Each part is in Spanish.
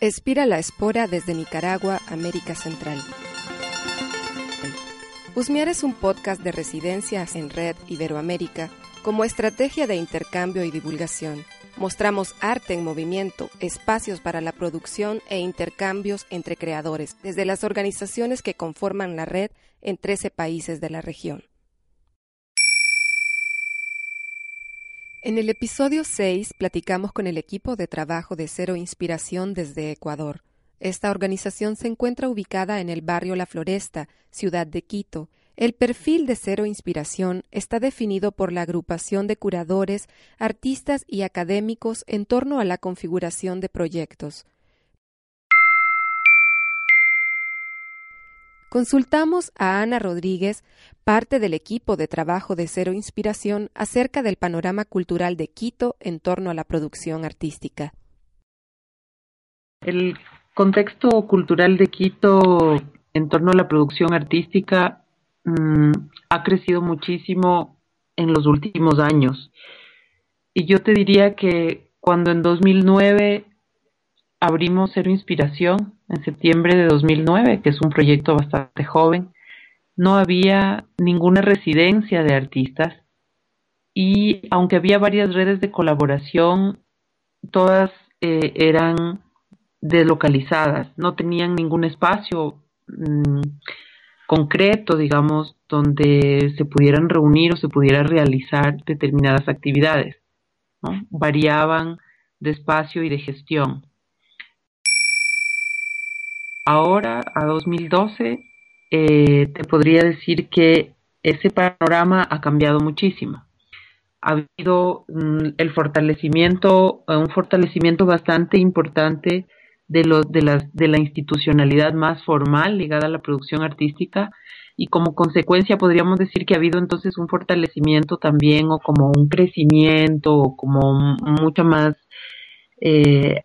Espira la espora desde Nicaragua, América Central. Usmiar es un podcast de residencias en Red Iberoamérica como estrategia de intercambio y divulgación. Mostramos arte en movimiento, espacios para la producción e intercambios entre creadores, desde las organizaciones que conforman la red en 13 países de la región. En el episodio 6 platicamos con el equipo de trabajo de Cero Inspiración desde Ecuador. Esta organización se encuentra ubicada en el barrio La Floresta, ciudad de Quito. El perfil de Cero Inspiración está definido por la agrupación de curadores, artistas y académicos en torno a la configuración de proyectos. Consultamos a Ana Rodríguez, parte del equipo de trabajo de Cero Inspiración, acerca del panorama cultural de Quito en torno a la producción artística. El contexto cultural de Quito en torno a la producción artística mmm, ha crecido muchísimo en los últimos años. Y yo te diría que cuando en 2009 abrimos Cero Inspiración, en septiembre de 2009, que es un proyecto bastante joven, no había ninguna residencia de artistas y aunque había varias redes de colaboración, todas eh, eran deslocalizadas, no tenían ningún espacio mmm, concreto, digamos, donde se pudieran reunir o se pudiera realizar determinadas actividades. Variaban de espacio y de gestión. Ahora, a 2012, eh, te podría decir que ese panorama ha cambiado muchísimo. Ha habido mm, el fortalecimiento, un fortalecimiento bastante importante de, lo, de, la, de la institucionalidad más formal ligada a la producción artística y como consecuencia podríamos decir que ha habido entonces un fortalecimiento también o como un crecimiento o como mucho más eh,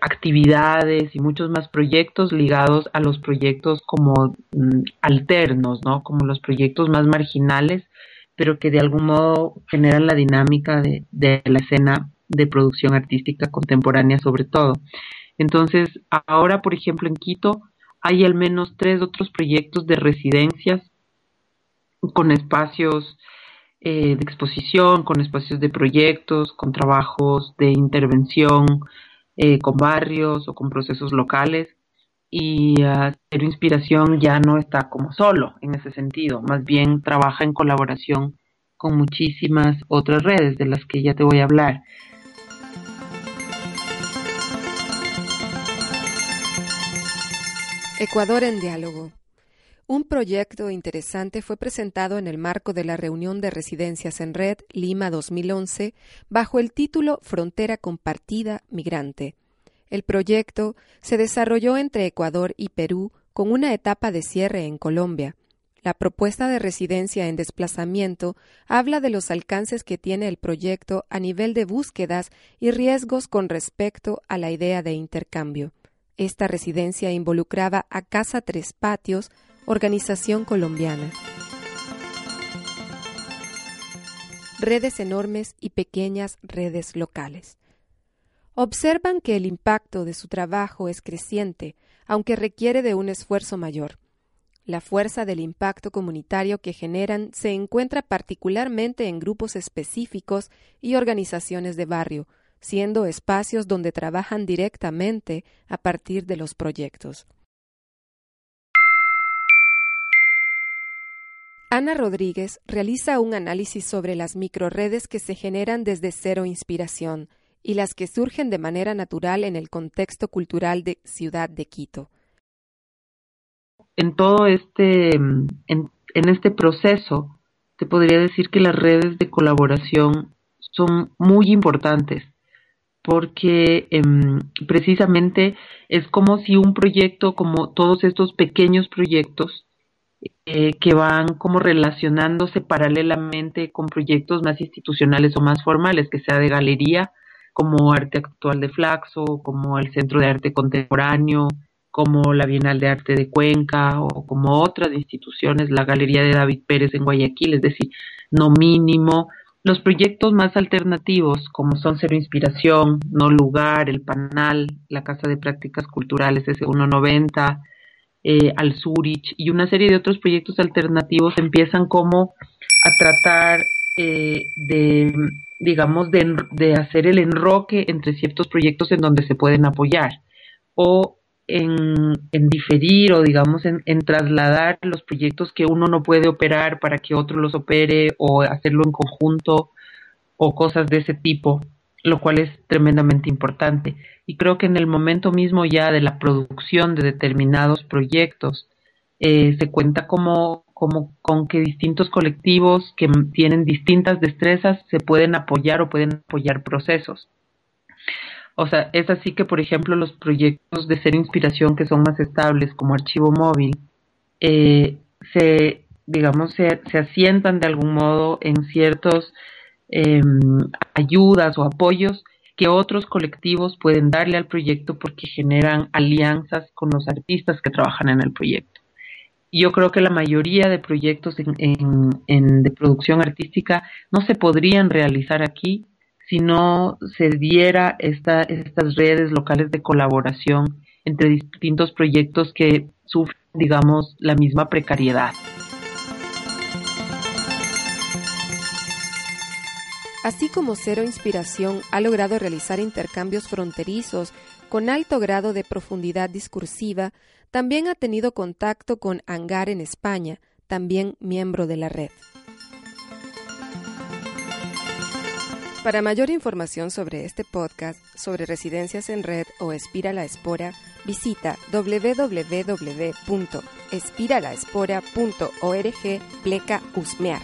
actividades y muchos más proyectos ligados a los proyectos como mm, alternos, ¿no? Como los proyectos más marginales, pero que de algún modo generan la dinámica de, de la escena de producción artística contemporánea sobre todo. Entonces, ahora, por ejemplo, en Quito hay al menos tres otros proyectos de residencias con espacios eh, de exposición, con espacios de proyectos, con trabajos de intervención eh, con barrios o con procesos locales. Y uh, Inspiración ya no está como solo en ese sentido, más bien trabaja en colaboración con muchísimas otras redes de las que ya te voy a hablar. Ecuador en diálogo. Un proyecto interesante fue presentado en el marco de la reunión de residencias en red Lima 2011 bajo el título Frontera Compartida Migrante. El proyecto se desarrolló entre Ecuador y Perú con una etapa de cierre en Colombia. La propuesta de residencia en desplazamiento habla de los alcances que tiene el proyecto a nivel de búsquedas y riesgos con respecto a la idea de intercambio. Esta residencia involucraba a Casa Tres Patios, organización colombiana. Redes enormes y pequeñas redes locales. Observan que el impacto de su trabajo es creciente, aunque requiere de un esfuerzo mayor. La fuerza del impacto comunitario que generan se encuentra particularmente en grupos específicos y organizaciones de barrio, siendo espacios donde trabajan directamente a partir de los proyectos. Ana Rodríguez realiza un análisis sobre las microredes que se generan desde cero inspiración y las que surgen de manera natural en el contexto cultural de Ciudad de Quito. En todo este, en, este proceso te podría decir que las redes de colaboración son muy importantes porque em, precisamente es como si un proyecto, como todos estos pequeños proyectos eh, que van como relacionándose paralelamente con proyectos más institucionales o más formales, que sea de galería, como Arte Actual de Flaxo, como el Centro de Arte Contemporáneo, como la Bienal de Arte de Cuenca o como otras instituciones, la Galería de David Pérez en Guayaquil, es decir, no mínimo, los proyectos más alternativos, como son Cero Inspiración, No Lugar, El Panal, la Casa de Prácticas Culturales S190, eh, Al Zurich y una serie de otros proyectos alternativos empiezan como a tratar eh, de, digamos, de, de hacer el enroque entre ciertos proyectos en donde se pueden apoyar o en, en diferir o digamos en, en, trasladar los proyectos que uno no puede operar para que otro los opere o hacerlo en conjunto o cosas de ese tipo, lo cual es tremendamente importante. Y creo que en el momento mismo ya de la producción de determinados proyectos eh, se cuenta como, como con que distintos colectivos que tienen distintas destrezas se pueden apoyar o pueden apoyar procesos. O sea, es así que, por ejemplo, los proyectos de ser inspiración que son más estables, como archivo móvil, eh, se, digamos, se, se, asientan de algún modo en ciertos eh, ayudas o apoyos que otros colectivos pueden darle al proyecto porque generan alianzas con los artistas que trabajan en el proyecto. Yo creo que la mayoría de proyectos en, de producción artística no se podrían realizar aquí si no se diera esta, estas redes locales de colaboración entre distintos proyectos que sufren, digamos, la misma precariedad. Así como Cero Inspiración ha logrado realizar intercambios fronterizos con alto grado de profundidad discursiva, también ha tenido contacto con Hangar en España, también miembro de la red. Para mayor información sobre este podcast, sobre residencias en red o Espira la Espora, visita www.espiralaespora.org pleca usmear.